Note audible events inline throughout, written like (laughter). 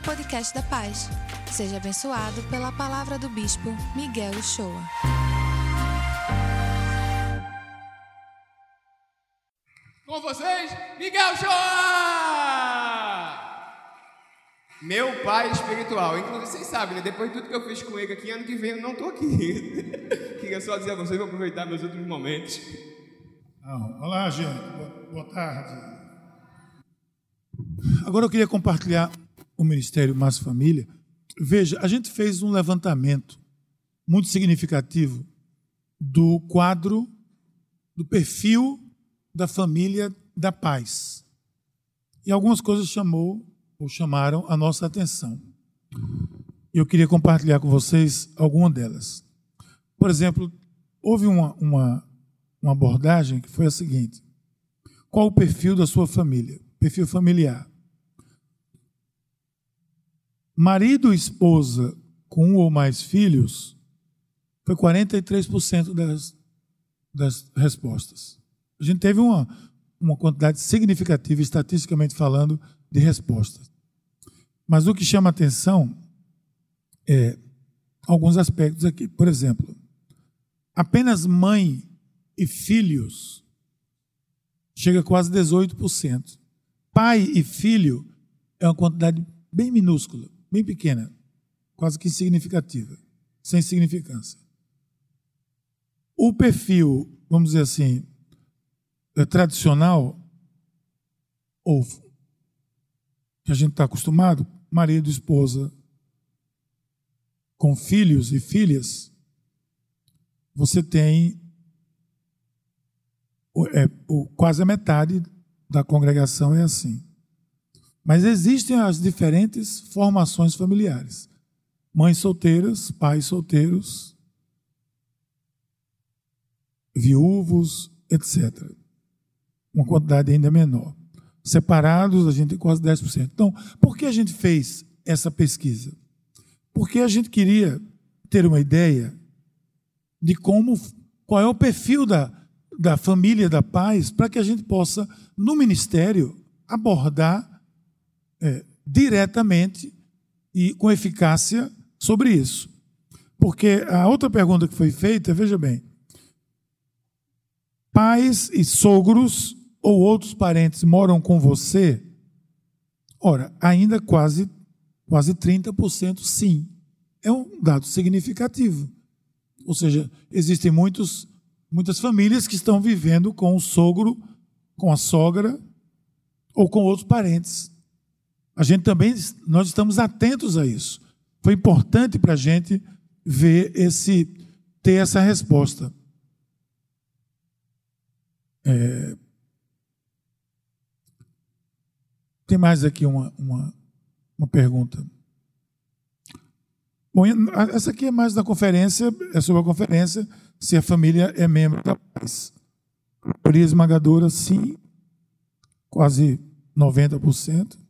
ao podcast da Paz. Seja abençoado pela palavra do Bispo Miguel Uchoa. Com vocês, Miguel Uchoa! Meu pai espiritual. Inclusive, vocês sabem, né? Depois de tudo que eu fiz com ele aqui, ano que vem eu não estou aqui. (laughs) Queria só dizer a vocês, vou aproveitar meus últimos momentos. Não. Olá, gente. Boa, boa tarde. Agora eu queria compartilhar o Ministério Mais Família. Veja, a gente fez um levantamento muito significativo do quadro, do perfil da família da paz. E algumas coisas chamou ou chamaram a nossa atenção. Eu queria compartilhar com vocês alguma delas. Por exemplo, houve uma, uma, uma abordagem que foi a seguinte: qual o perfil da sua família? Perfil familiar. Marido e esposa com um ou mais filhos foi 43% das, das respostas. A gente teve uma, uma quantidade significativa, estatisticamente falando, de respostas. Mas o que chama atenção é alguns aspectos aqui. Por exemplo, apenas mãe e filhos chega a quase 18%. Pai e filho é uma quantidade bem minúscula bem pequena, quase que insignificativa, sem significância. O perfil, vamos dizer assim, é tradicional, ou que a gente está acostumado, marido, esposa, com filhos e filhas, você tem é, quase a metade da congregação é assim. Mas existem as diferentes formações familiares: mães solteiras, pais solteiros, viúvos, etc. Uma quantidade ainda menor. Separados, a gente tem quase 10%. Então, por que a gente fez essa pesquisa? Porque a gente queria ter uma ideia de como, qual é o perfil da, da família da paz, para que a gente possa, no ministério, abordar é, diretamente e com eficácia sobre isso. Porque a outra pergunta que foi feita, veja bem, pais e sogros ou outros parentes moram com você? Ora, ainda quase quase 30% sim. É um dado significativo. Ou seja, existem muitos, muitas famílias que estão vivendo com o sogro, com a sogra ou com outros parentes. A gente também, nós estamos atentos a isso. Foi importante para a gente ver esse, ter essa resposta. É... Tem mais aqui uma, uma, uma pergunta. Bom, essa aqui é mais da conferência, é sobre a conferência, se a família é membro da paz. Maioria esmagadora, sim, quase 90%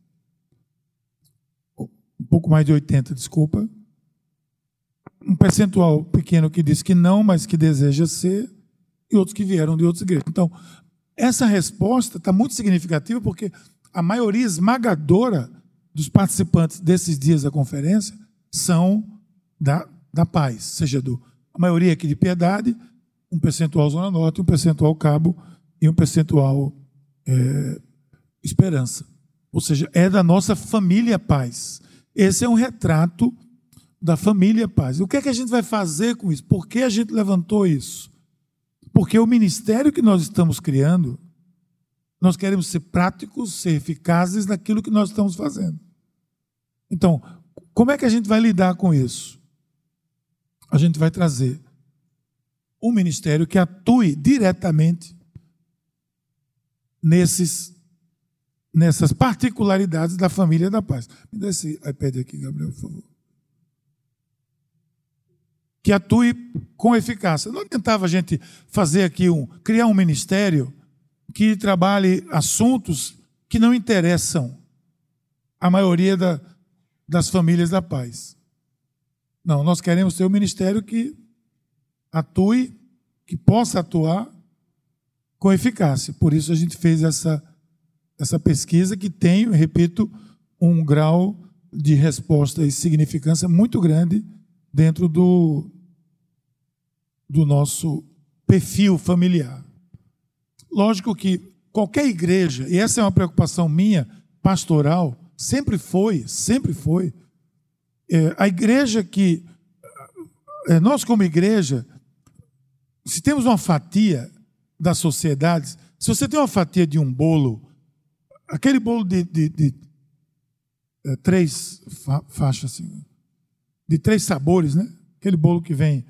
um pouco mais de 80, desculpa. Um percentual pequeno que diz que não, mas que deseja ser, e outros que vieram de outras igrejas. Então, essa resposta está muito significativa porque a maioria esmagadora dos participantes desses dias da conferência são da, da paz, seja do a maioria aqui de piedade, um percentual Zona Norte, um percentual Cabo e um percentual é, Esperança. Ou seja, é da nossa família paz. Esse é um retrato da família paz. O que é que a gente vai fazer com isso? Por que a gente levantou isso? Porque o ministério que nós estamos criando, nós queremos ser práticos, ser eficazes naquilo que nós estamos fazendo. Então, como é que a gente vai lidar com isso? A gente vai trazer um ministério que atue diretamente nesses nessas particularidades da família da paz. Me dá esse iPad aqui, Gabriel, por favor. Que atue com eficácia. Não tentava a gente fazer aqui um, criar um ministério que trabalhe assuntos que não interessam a maioria da, das famílias da paz. Não, nós queremos ter um ministério que atue, que possa atuar com eficácia. Por isso a gente fez essa essa pesquisa que tem, repito, um grau de resposta e significância muito grande dentro do, do nosso perfil familiar. Lógico que qualquer igreja, e essa é uma preocupação minha, pastoral, sempre foi, sempre foi, é, a igreja que, é, nós como igreja, se temos uma fatia das sociedades, se você tem uma fatia de um bolo, aquele bolo de, de, de é, três fa faixas, assim, de três sabores, né? Aquele bolo que vem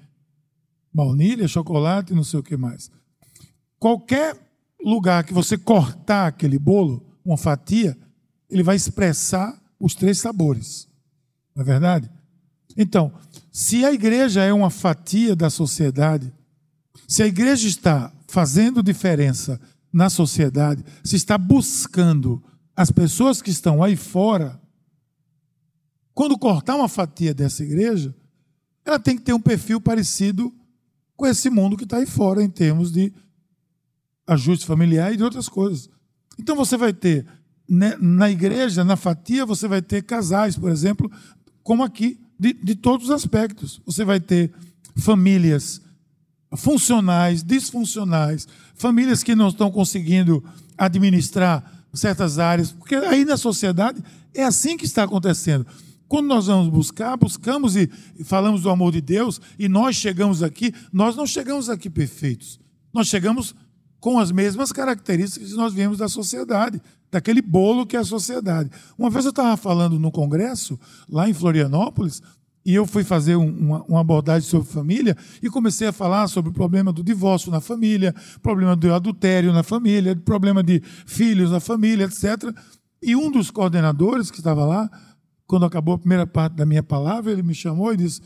baunilha, chocolate não sei o que mais. Qualquer lugar que você cortar aquele bolo, uma fatia, ele vai expressar os três sabores. Não é verdade? Então, se a igreja é uma fatia da sociedade, se a igreja está fazendo diferença na sociedade, se está buscando as pessoas que estão aí fora, quando cortar uma fatia dessa igreja, ela tem que ter um perfil parecido com esse mundo que está aí fora em termos de ajuste familiar e de outras coisas. Então você vai ter né, na igreja, na fatia, você vai ter casais, por exemplo, como aqui, de, de todos os aspectos. Você vai ter famílias funcionais, disfuncionais, famílias que não estão conseguindo administrar certas áreas, porque aí na sociedade é assim que está acontecendo. Quando nós vamos buscar, buscamos e falamos do amor de Deus, e nós chegamos aqui, nós não chegamos aqui perfeitos. Nós chegamos com as mesmas características que nós viemos da sociedade, daquele bolo que é a sociedade. Uma vez eu estava falando no congresso, lá em Florianópolis, e eu fui fazer uma, uma, abordagem sobre família e comecei a falar sobre o problema do divórcio na família, problema do adultério na família, problema de filhos na família, etc. E um dos coordenadores que estava lá, quando acabou a primeira parte da minha palavra, ele me chamou e disse: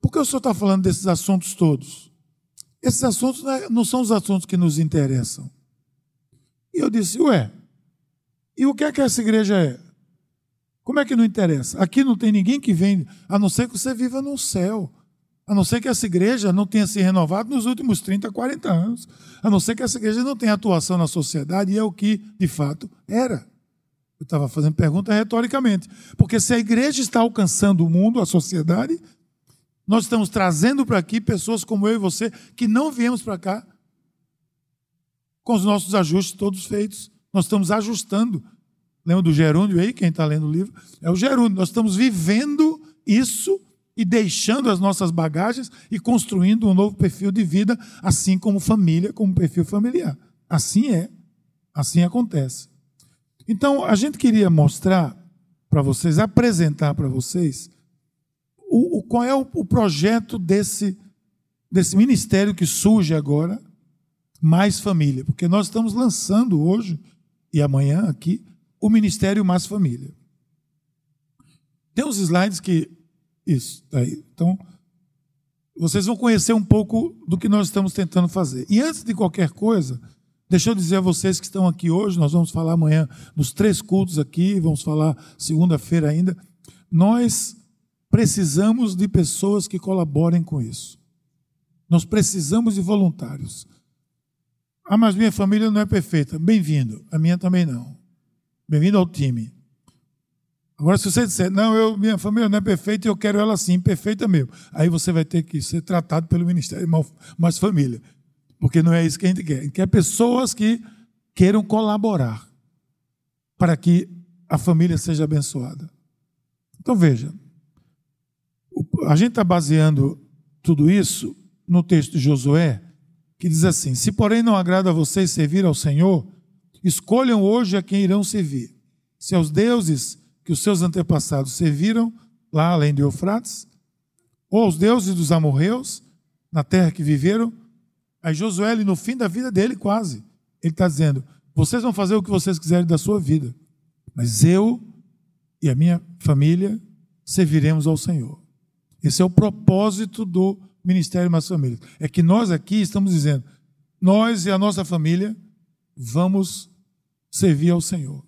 Por que o senhor está falando desses assuntos todos? Esses assuntos não é, são os assuntos que nos interessam. E eu disse: Ué, e o que é que essa igreja é? Como é que não interessa? Aqui não tem ninguém que vem, a não ser que você viva no céu. A não ser que essa igreja não tenha se renovado nos últimos 30, 40 anos. A não ser que essa igreja não tenha atuação na sociedade, e é o que, de fato, era. Eu estava fazendo pergunta retoricamente. Porque se a igreja está alcançando o mundo, a sociedade, nós estamos trazendo para aqui pessoas como eu e você, que não viemos para cá com os nossos ajustes todos feitos. Nós estamos ajustando Lembra do gerúndio aí? Quem está lendo o livro? É o gerúndio. Nós estamos vivendo isso e deixando as nossas bagagens e construindo um novo perfil de vida, assim como família, como perfil familiar. Assim é. Assim acontece. Então, a gente queria mostrar para vocês, apresentar para vocês o, o, qual é o, o projeto desse, desse ministério que surge agora, Mais Família. Porque nós estamos lançando hoje e amanhã aqui o Ministério Mais Família. Tem uns slides que. Isso, tá aí. Então, vocês vão conhecer um pouco do que nós estamos tentando fazer. E antes de qualquer coisa, deixa eu dizer a vocês que estão aqui hoje, nós vamos falar amanhã nos três cultos aqui, vamos falar segunda-feira ainda. Nós precisamos de pessoas que colaborem com isso. Nós precisamos de voluntários. Ah, mas minha família não é perfeita. Bem-vindo. A minha também não. Bem-vindo ao time. Agora, se você disser, não, eu, minha família não é perfeita e eu quero ela assim, perfeita mesmo, aí você vai ter que ser tratado pelo Ministério Mais Família. Porque não é isso que a gente quer. A gente quer pessoas que queiram colaborar para que a família seja abençoada. Então, veja, a gente está baseando tudo isso no texto de Josué, que diz assim: Se, porém, não agrada a vocês servir ao Senhor, Escolham hoje a quem irão servir. Se aos deuses que os seus antepassados serviram, lá além de Eufrates, ou aos deuses dos amorreus, na terra que viveram. Aí Josué, no fim da vida dele, quase, ele está dizendo: vocês vão fazer o que vocês quiserem da sua vida, mas eu e a minha família serviremos ao Senhor. Esse é o propósito do Ministério Mais Família. É que nós aqui estamos dizendo, nós e a nossa família vamos servir ao Senhor.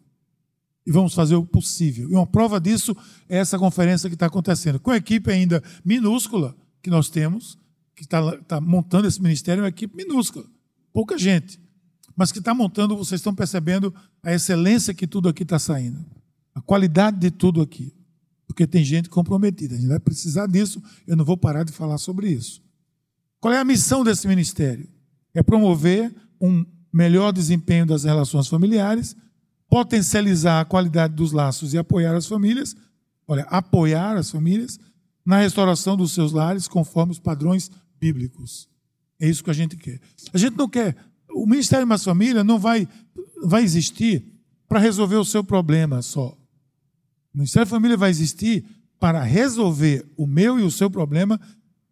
E vamos fazer o possível. E uma prova disso é essa conferência que está acontecendo. Com a equipe ainda minúscula que nós temos, que está tá montando esse ministério, é uma equipe minúscula, pouca gente. Mas que está montando, vocês estão percebendo a excelência que tudo aqui está saindo. A qualidade de tudo aqui. porque tem gente comprometida. A gente vai precisar disso, eu não vou parar de falar sobre isso. Qual é a missão desse ministério? É promover um melhor desempenho das relações familiares, potencializar a qualidade dos laços e apoiar as famílias, olha, apoiar as famílias na restauração dos seus lares conforme os padrões bíblicos. É isso que a gente quer. A gente não quer. O Ministério Mais Família não vai, vai existir para resolver o seu problema só. O Ministério da Família vai existir para resolver o meu e o seu problema,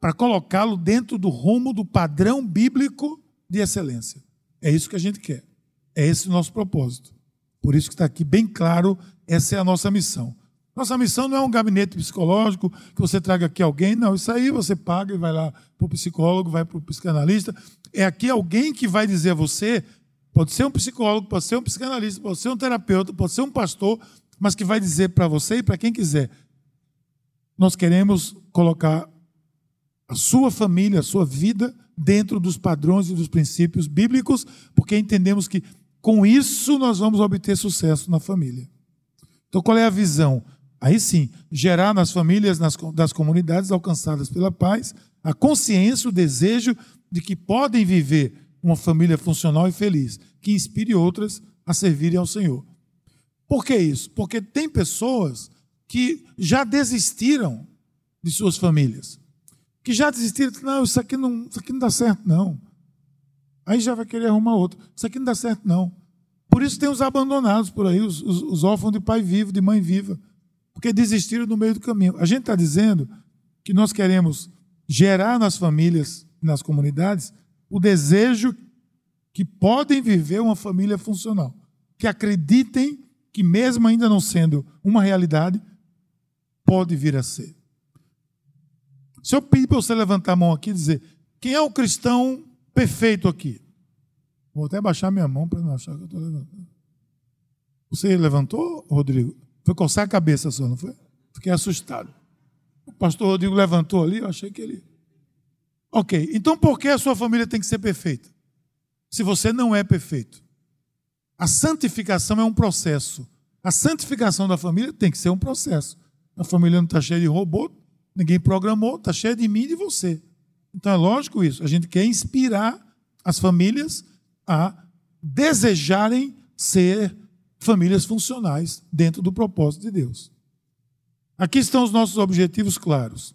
para colocá-lo dentro do rumo do padrão bíblico de excelência. É isso que a gente quer. É esse o nosso propósito. Por isso que está aqui bem claro, essa é a nossa missão. Nossa missão não é um gabinete psicológico que você traga aqui alguém, não. Isso aí você paga e vai lá para o psicólogo, vai para o psicanalista. É aqui alguém que vai dizer a você, pode ser um psicólogo, pode ser um psicanalista, pode ser um terapeuta, pode ser um pastor, mas que vai dizer para você e para quem quiser: nós queremos colocar a sua família, a sua vida dentro dos padrões e dos princípios bíblicos, porque entendemos que com isso nós vamos obter sucesso na família. Então, qual é a visão? Aí sim, gerar nas famílias nas, das comunidades alcançadas pela paz a consciência, o desejo de que podem viver uma família funcional e feliz, que inspire outras a servirem ao Senhor. Por que isso? Porque tem pessoas que já desistiram de suas famílias, que já desistiram, não, isso aqui não, isso aqui não dá certo, não. Aí já vai querer arrumar outro. Isso aqui não dá certo, não. Por isso tem os abandonados por aí, os, os, os órfãos de pai vivo, de mãe viva, porque desistiram no meio do caminho. A gente está dizendo que nós queremos gerar nas famílias, nas comunidades, o desejo que podem viver uma família funcional, que acreditem que, mesmo ainda não sendo uma realidade, pode vir a ser. Se eu pedir para você levantar a mão aqui e dizer: quem é o cristão perfeito aqui? Vou até baixar minha mão para não achar que eu estou levantando. Você levantou, Rodrigo? Foi coçar a cabeça só, não foi? Fiquei assustado. O pastor Rodrigo levantou ali, eu achei que ele. Ok, então por que a sua família tem que ser perfeita? Se você não é perfeito. A santificação é um processo. A santificação da família tem que ser um processo. A família não está cheia de robô, ninguém programou, está cheia de mim e de você. Então é lógico isso. A gente quer inspirar as famílias a desejarem ser famílias funcionais dentro do propósito de Deus. Aqui estão os nossos objetivos claros.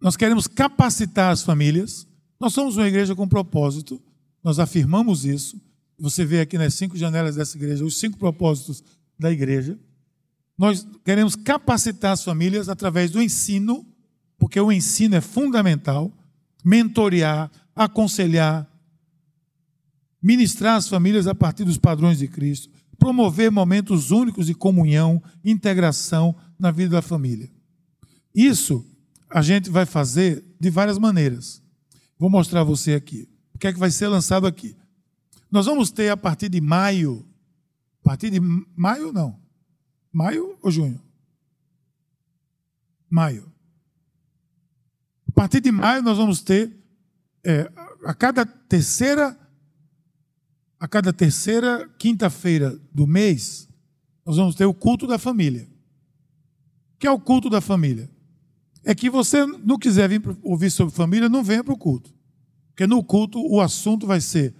Nós queremos capacitar as famílias. Nós somos uma igreja com propósito, nós afirmamos isso. Você vê aqui nas cinco janelas dessa igreja os cinco propósitos da igreja. Nós queremos capacitar as famílias através do ensino, porque o ensino é fundamental, mentorear, aconselhar, ministrar as famílias a partir dos padrões de Cristo, promover momentos únicos de comunhão, integração na vida da família. Isso a gente vai fazer de várias maneiras. Vou mostrar a você aqui. O que é que vai ser lançado aqui? Nós vamos ter a partir de maio, a partir de maio não, maio ou junho? Maio. A partir de maio nós vamos ter é, a cada terceira a cada terceira quinta-feira do mês nós vamos ter o culto da família. O que é o culto da família? É que você não quiser vir ouvir sobre família, não venha para o culto. Porque no culto o assunto vai ser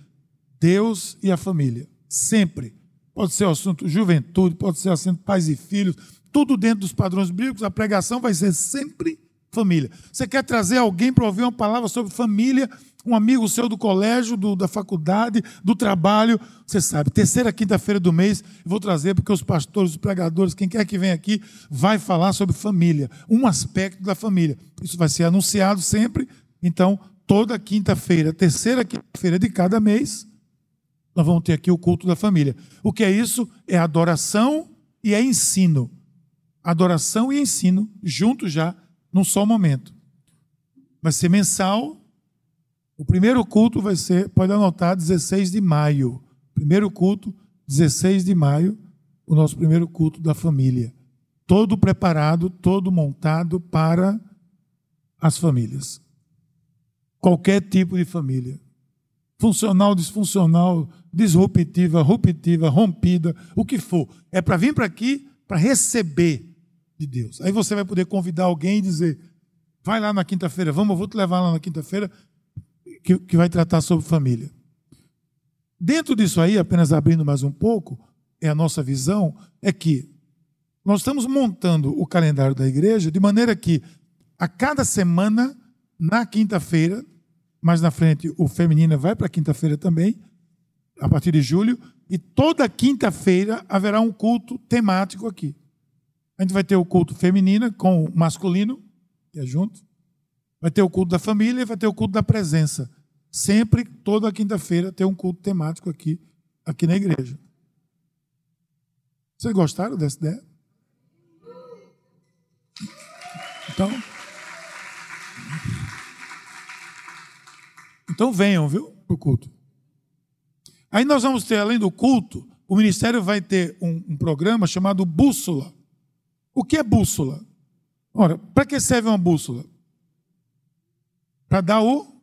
Deus e a família. Sempre. Pode ser o assunto juventude, pode ser o assunto pais e filhos, tudo dentro dos padrões bíblicos. A pregação vai ser sempre família. Você quer trazer alguém para ouvir uma palavra sobre família, um amigo seu do colégio, do, da faculdade, do trabalho, você sabe, terceira quinta-feira do mês, vou trazer porque os pastores, os pregadores, quem quer que venha aqui, vai falar sobre família, um aspecto da família. Isso vai ser anunciado sempre, então, toda quinta-feira, terceira quinta-feira de cada mês, nós vamos ter aqui o culto da família. O que é isso? É adoração e é ensino. Adoração e ensino, juntos já, num só momento. Vai ser mensal. O primeiro culto vai ser, pode anotar, 16 de maio. Primeiro culto, 16 de maio, o nosso primeiro culto da família. Todo preparado, todo montado para as famílias. Qualquer tipo de família funcional, disfuncional, disruptiva, ruptiva, rompida, o que for. É para vir para aqui para receber de Deus. Aí você vai poder convidar alguém e dizer: vai lá na quinta-feira, vamos, eu vou te levar lá na quinta-feira, que, que vai tratar sobre família. Dentro disso aí, apenas abrindo mais um pouco, é a nossa visão, é que nós estamos montando o calendário da igreja de maneira que a cada semana, na quinta-feira, mais na frente o feminino vai para quinta-feira também, a partir de julho, e toda quinta-feira haverá um culto temático aqui. A gente vai ter o culto feminino com o masculino, que é junto. Vai ter o culto da família e vai ter o culto da presença. Sempre, toda quinta-feira, tem um culto temático aqui, aqui na igreja. Vocês gostaram dessa ideia? Então. Então venham, viu, para o culto. Aí nós vamos ter, além do culto, o ministério vai ter um, um programa chamado Bússola. O que é bússola? Ora, para que serve uma bússola? Para dar o,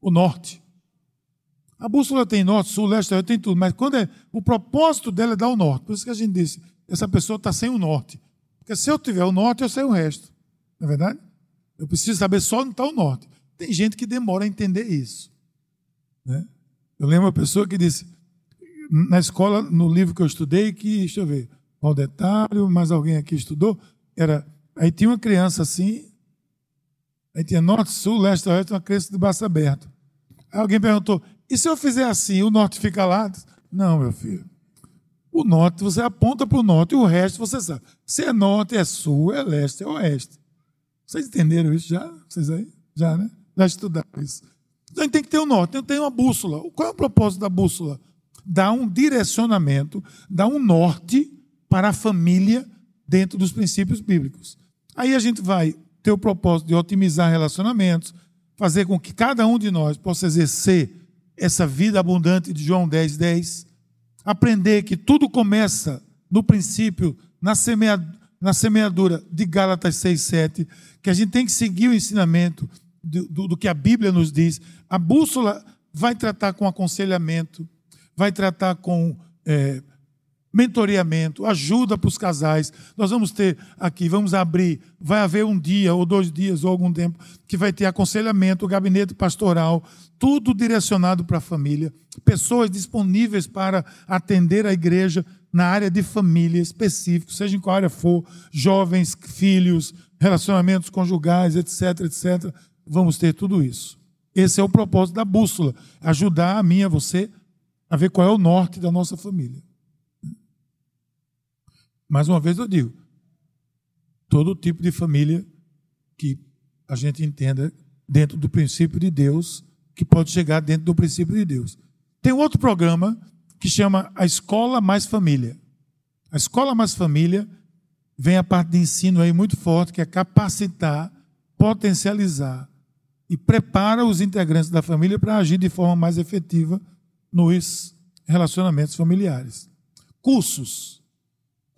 o norte. A bússola tem norte, sul, leste, tem tudo, mas quando é o propósito dela é dar o norte. Por isso que a gente disse, essa pessoa está sem o norte. Porque se eu tiver o norte, eu sei o resto. Não é verdade? Eu preciso saber só onde está o norte. Tem gente que demora a entender isso. Né? Eu lembro uma pessoa que disse, na escola, no livro que eu estudei, que, deixa eu ver, qual detalhe, mas alguém aqui estudou, era, aí tinha uma criança assim, aí tinha norte, sul, leste, oeste, uma criança de braço aberto. Aí alguém perguntou, e se eu fizer assim, o norte fica lá? Não, meu filho. O norte, você aponta para o norte, e o resto você sabe. Se é norte, é sul, é leste, é oeste. Vocês entenderam isso já? Vocês aí? Já, né? Já estudaram isso. Então tem que ter um norte, então tem uma bússola. Qual é o propósito da bússola? Dar um direcionamento, dar um norte para a família dentro dos princípios bíblicos. Aí a gente vai ter o propósito de otimizar relacionamentos, fazer com que cada um de nós possa exercer essa vida abundante de João 10, 10, aprender que tudo começa no princípio, na semeadura, na semeadura de Gálatas 6, 7, que a gente tem que seguir o ensinamento do, do, que a Bíblia nos diz. A bússola vai tratar com aconselhamento, vai tratar com é, mentoreamento, ajuda para os casais. Nós vamos ter aqui, vamos abrir, vai haver um dia ou dois dias ou algum tempo que vai ter aconselhamento, gabinete pastoral, tudo direcionado para a família, pessoas disponíveis para atender a igreja na área de família específico, seja em qual área for, jovens, filhos, relacionamentos conjugais, etc, etc. Vamos ter tudo isso. Esse é o propósito da bússola, ajudar a mim, a você, a ver qual é o norte da nossa família. Mais uma vez eu digo, todo tipo de família que a gente entenda dentro do princípio de Deus, que pode chegar dentro do princípio de Deus. Tem outro programa que chama a Escola Mais Família. A Escola Mais Família vem a parte de ensino aí muito forte, que é capacitar, potencializar e prepara os integrantes da família para agir de forma mais efetiva nos relacionamentos familiares. Cursos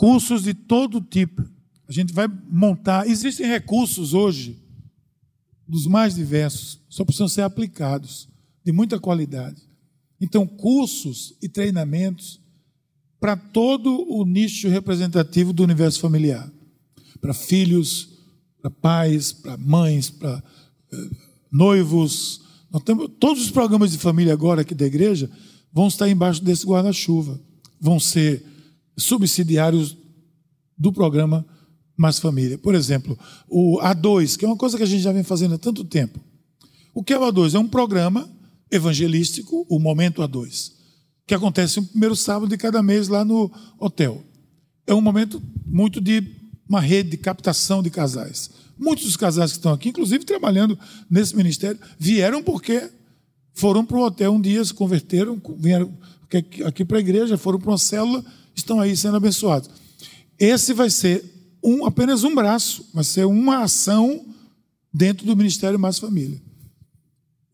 cursos de todo tipo. A gente vai montar. Existem recursos hoje, dos mais diversos, só precisam ser aplicados, de muita qualidade. Então, cursos e treinamentos para todo o nicho representativo do universo familiar. Para filhos, para pais, para mães, para eh, noivos. Nós temos, todos os programas de família agora aqui da igreja vão estar embaixo desse guarda-chuva. Vão ser subsidiários do programa Mais Família. Por exemplo, o A2, que é uma coisa que a gente já vem fazendo há tanto tempo. O que é o A2? É um programa evangelístico, o Momento A2, que acontece no primeiro sábado de cada mês lá no hotel. É um momento muito de uma rede de captação de casais. Muitos dos casais que estão aqui, inclusive trabalhando nesse ministério, vieram porque foram para o hotel um dia, se converteram, vieram aqui para a igreja, foram para uma célula estão aí sendo abençoados. Esse vai ser um, apenas um braço, vai ser uma ação dentro do Ministério Mais Família.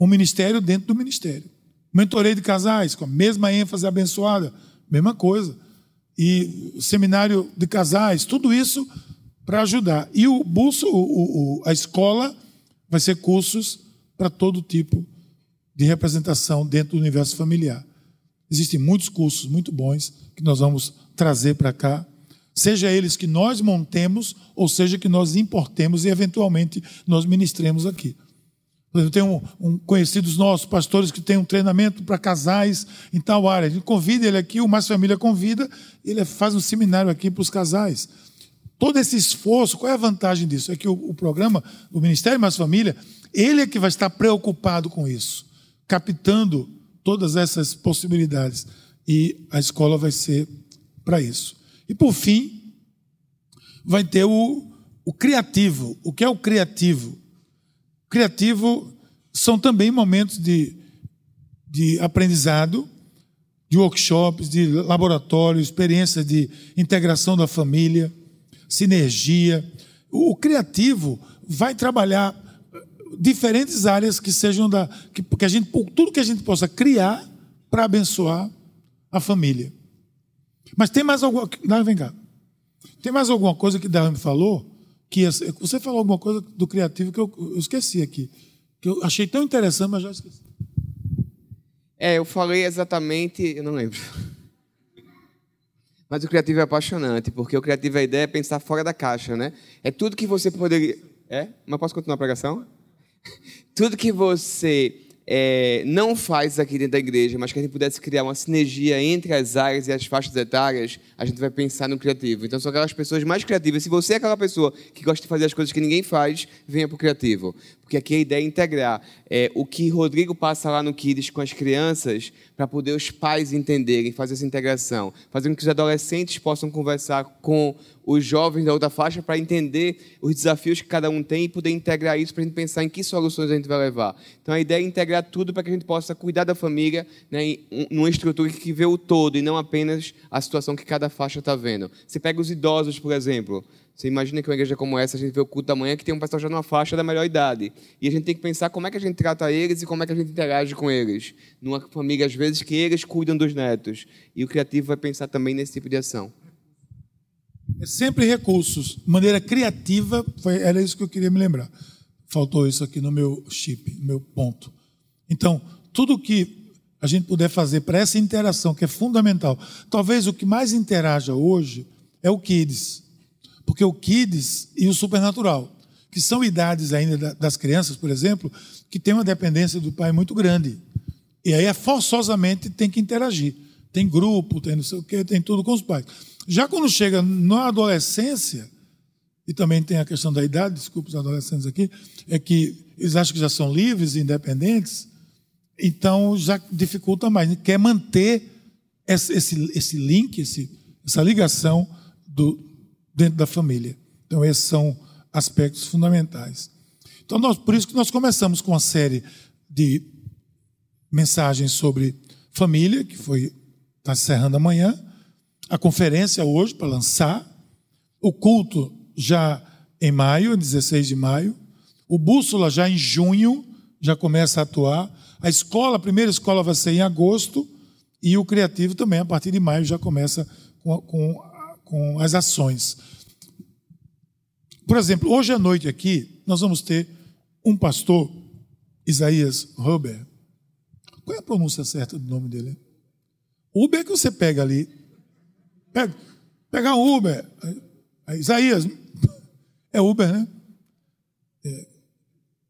Um ministério dentro do ministério. Mentorei de casais, com a mesma ênfase abençoada, mesma coisa. E seminário de casais, tudo isso para ajudar. E o bolso, o, o, a escola, vai ser cursos para todo tipo de representação dentro do universo familiar. Existem muitos cursos muito bons que nós vamos trazer para cá. seja eles que nós montemos, ou seja que nós importemos e eventualmente nós ministremos aqui. Eu tenho um, um conhecidos nossos, pastores, que tem um treinamento para casais em tal área. A gente convida ele aqui, o Mais Família convida, ele faz um seminário aqui para os casais. Todo esse esforço, qual é a vantagem disso? É que o, o programa, o Ministério Mais Família, ele é que vai estar preocupado com isso, captando todas essas possibilidades. E a escola vai ser para isso. E por fim, vai ter o, o criativo. O que é o criativo? Criativo são também momentos de, de aprendizado, de workshops, de laboratório, experiências de integração da família, sinergia. O, criativo vai trabalhar diferentes áreas que sejam da que, que a gente tudo que a gente possa criar para abençoar a família. Mas tem mais alguma. Não, vem cá. Tem mais alguma coisa que Darwin falou? Que você falou alguma coisa do criativo que eu, eu esqueci aqui. Que eu achei tão interessante, mas já esqueci. É, eu falei exatamente. Eu não lembro. Mas o criativo é apaixonante, porque o criativo é a ideia é pensar fora da caixa, né? É tudo que você poderia. É? Mas posso continuar a pregação? (laughs) tudo que você é, não faz aqui dentro da igreja, mas que a gente pudesse criar uma sinergia entre as áreas e as faixas etárias, a gente vai pensar no criativo. Então, são aquelas pessoas mais criativas. Se você é aquela pessoa que gosta de fazer as coisas que ninguém faz, venha para o criativo. Porque aqui a ideia é integrar é, o que Rodrigo passa lá no Kids com as crianças, para poder os pais entenderem, fazer essa integração, fazer com que os adolescentes possam conversar com os jovens da outra faixa para entender os desafios que cada um tem e poder integrar isso para a gente pensar em que soluções a gente vai levar. Então a ideia é integrar tudo para que a gente possa cuidar da família né, numa estrutura que vê o todo e não apenas a situação que cada faixa está vendo. Você pega os idosos, por exemplo. Você imagina que uma igreja como essa, a gente vê o culto da manhã que tem um pastor já numa faixa da melhor idade. E a gente tem que pensar como é que a gente trata eles e como é que a gente interage com eles. Numa família, às vezes, que eles cuidam dos netos. E o criativo vai pensar também nesse tipo de ação. É sempre recursos. Maneira criativa, foi, era isso que eu queria me lembrar. Faltou isso aqui no meu chip, no meu ponto. Então, tudo que a gente puder fazer para essa interação, que é fundamental. Talvez o que mais interaja hoje é o Kids porque o Kids e o Supernatural, que são idades ainda das crianças, por exemplo, que tem uma dependência do pai muito grande. E aí, é forçosamente, tem que interagir. Tem grupo, tem não sei o quê, tem tudo com os pais. Já quando chega na adolescência, e também tem a questão da idade, desculpe os adolescentes aqui, é que eles acham que já são livres e independentes, então já dificulta mais. Quer manter esse, esse link, esse, essa ligação do, dentro da família. Então, esses são aspectos fundamentais. Então, nós, por isso que nós começamos com a série de mensagens sobre família, que foi está encerrando amanhã, a conferência hoje para lançar, o culto já em maio, 16 de maio, o bússola já em junho já começa a atuar, a escola, a primeira escola vai ser em agosto e o criativo também a partir de maio já começa com, com com as ações. Por exemplo, hoje à noite aqui, nós vamos ter um pastor, Isaías Huber. Qual é a pronúncia certa do nome dele? Uber é que você pega ali. Pega, pega Uber. Isaías. (laughs) É Uber, né? É,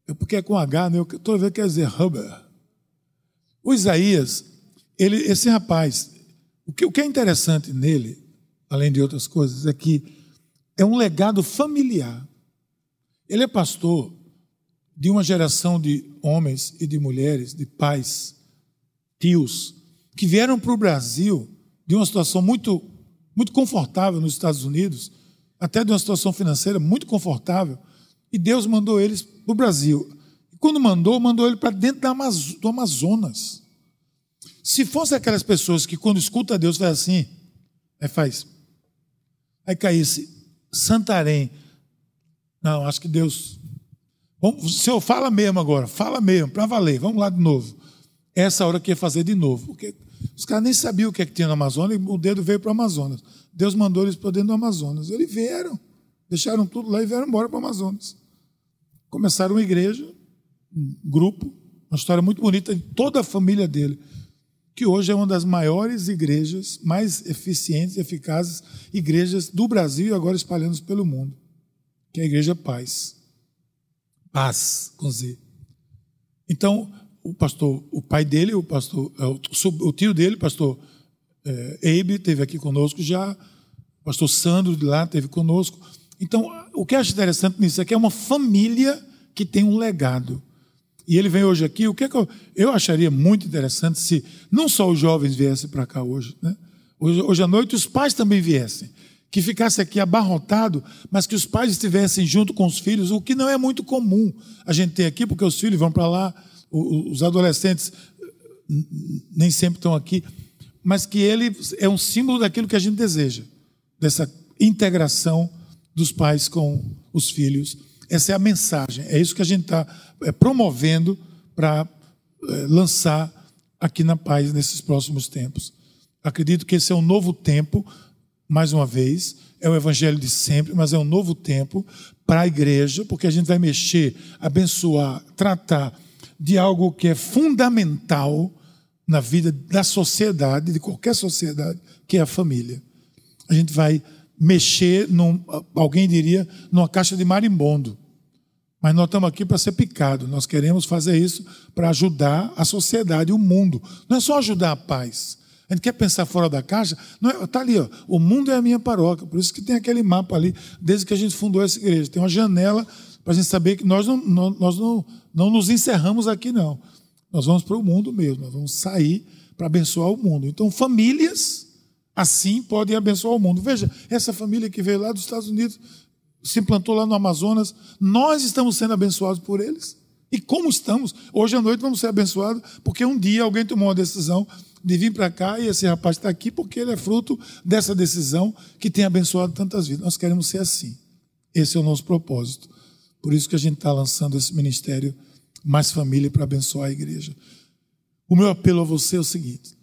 é porque é com H, né? Toda vez quer dizer Huber. O Isaías, ele, esse rapaz, o que, o que é interessante nele além de outras coisas, é que é um legado familiar. Ele é pastor de uma geração de homens e de mulheres, de pais, tios, que vieram para o Brasil de uma situação muito, muito confortável nos Estados Unidos, até de uma situação financeira muito confortável, e Deus mandou eles para o Brasil. E quando mandou, mandou ele para dentro do Amazonas. Se fosse aquelas pessoas que, quando escuta Deus, faz assim, aí faz. Aí caísse Santarém. Não, acho que Deus. Bom, senhor, fala mesmo agora, fala mesmo, para valer, vamos lá de novo. Essa hora que ia fazer de novo, porque os caras nem sabiam o que, é que tinha no Amazonas, e o dedo veio para o Amazonas. Deus mandou eles para dentro do Amazonas. Eles vieram, deixaram tudo lá e vieram embora para o Amazonas. Começaram uma igreja, um grupo, uma história muito bonita de toda a família dele. Que hoje é uma das maiores igrejas, mais eficientes e eficazes igrejas do Brasil e agora espalhando pelo mundo, que é a Igreja Paz. Paz, com Z. Então, o pastor, o pai dele, o pastor, é, o tio dele, o pastor é, Eibe, teve aqui conosco já, o pastor Sandro de lá teve conosco. Então, o que eu acho interessante nisso é que é uma família que tem um legado. E ele vem hoje aqui, o que, é que eu, eu acharia muito interessante se não só os jovens viessem para cá hoje, né? hoje, hoje à noite os pais também viessem, que ficasse aqui abarrotado, mas que os pais estivessem junto com os filhos, o que não é muito comum a gente ter aqui, porque os filhos vão para lá, os adolescentes nem sempre estão aqui, mas que ele é um símbolo daquilo que a gente deseja, dessa integração dos pais com os filhos essa é a mensagem, é isso que a gente está é, promovendo para é, lançar aqui na paz nesses próximos tempos. Acredito que esse é um novo tempo, mais uma vez, é o evangelho de sempre, mas é um novo tempo para a igreja, porque a gente vai mexer, abençoar, tratar de algo que é fundamental na vida da sociedade, de qualquer sociedade, que é a família. A gente vai mexer, num, alguém diria, numa caixa de marimbondo. Mas nós estamos aqui para ser picado. Nós queremos fazer isso para ajudar a sociedade, o mundo. Não é só ajudar a paz. A gente quer pensar fora da caixa. Está é, ali, ó, o mundo é a minha paróquia. Por isso que tem aquele mapa ali, desde que a gente fundou essa igreja. Tem uma janela para a gente saber que nós não, não, nós não, não nos encerramos aqui, não. Nós vamos para o mundo mesmo. Nós vamos sair para abençoar o mundo. Então, famílias assim podem abençoar o mundo. Veja, essa família que veio lá dos Estados Unidos se implantou lá no Amazonas, nós estamos sendo abençoados por eles. E como estamos? Hoje à noite vamos ser abençoados, porque um dia alguém tomou uma decisão de vir para cá e esse rapaz está aqui porque ele é fruto dessa decisão que tem abençoado tantas vidas. Nós queremos ser assim. Esse é o nosso propósito. Por isso que a gente está lançando esse ministério Mais Família para abençoar a igreja. O meu apelo a você é o seguinte: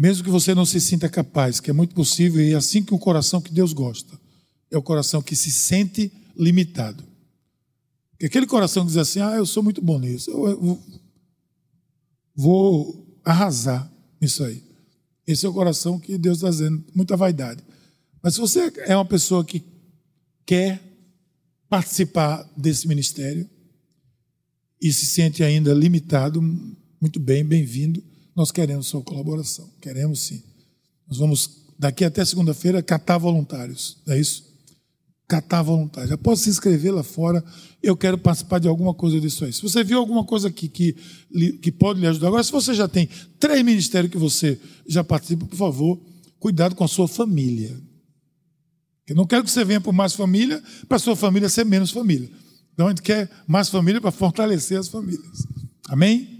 mesmo que você não se sinta capaz, que é muito possível, e é assim que o coração que Deus gosta, é o coração que se sente limitado. Aquele coração que diz assim: ah, eu sou muito bom nisso, eu, vou arrasar nisso aí. Esse é o coração que Deus está dizendo, muita vaidade. Mas se você é uma pessoa que quer participar desse ministério e se sente ainda limitado, muito bem, bem-vindo. Nós queremos sua colaboração, queremos sim. Nós vamos, daqui até segunda-feira, catar voluntários, é isso? catar voluntários. Já posso se inscrever lá fora, eu quero participar de alguma coisa disso aí. Se você viu alguma coisa aqui que, que pode lhe ajudar, agora, se você já tem três ministérios que você já participa, por favor, cuidado com a sua família. Eu não quero que você venha por mais família, para sua família ser menos família. Então a gente quer mais família para fortalecer as famílias. Amém?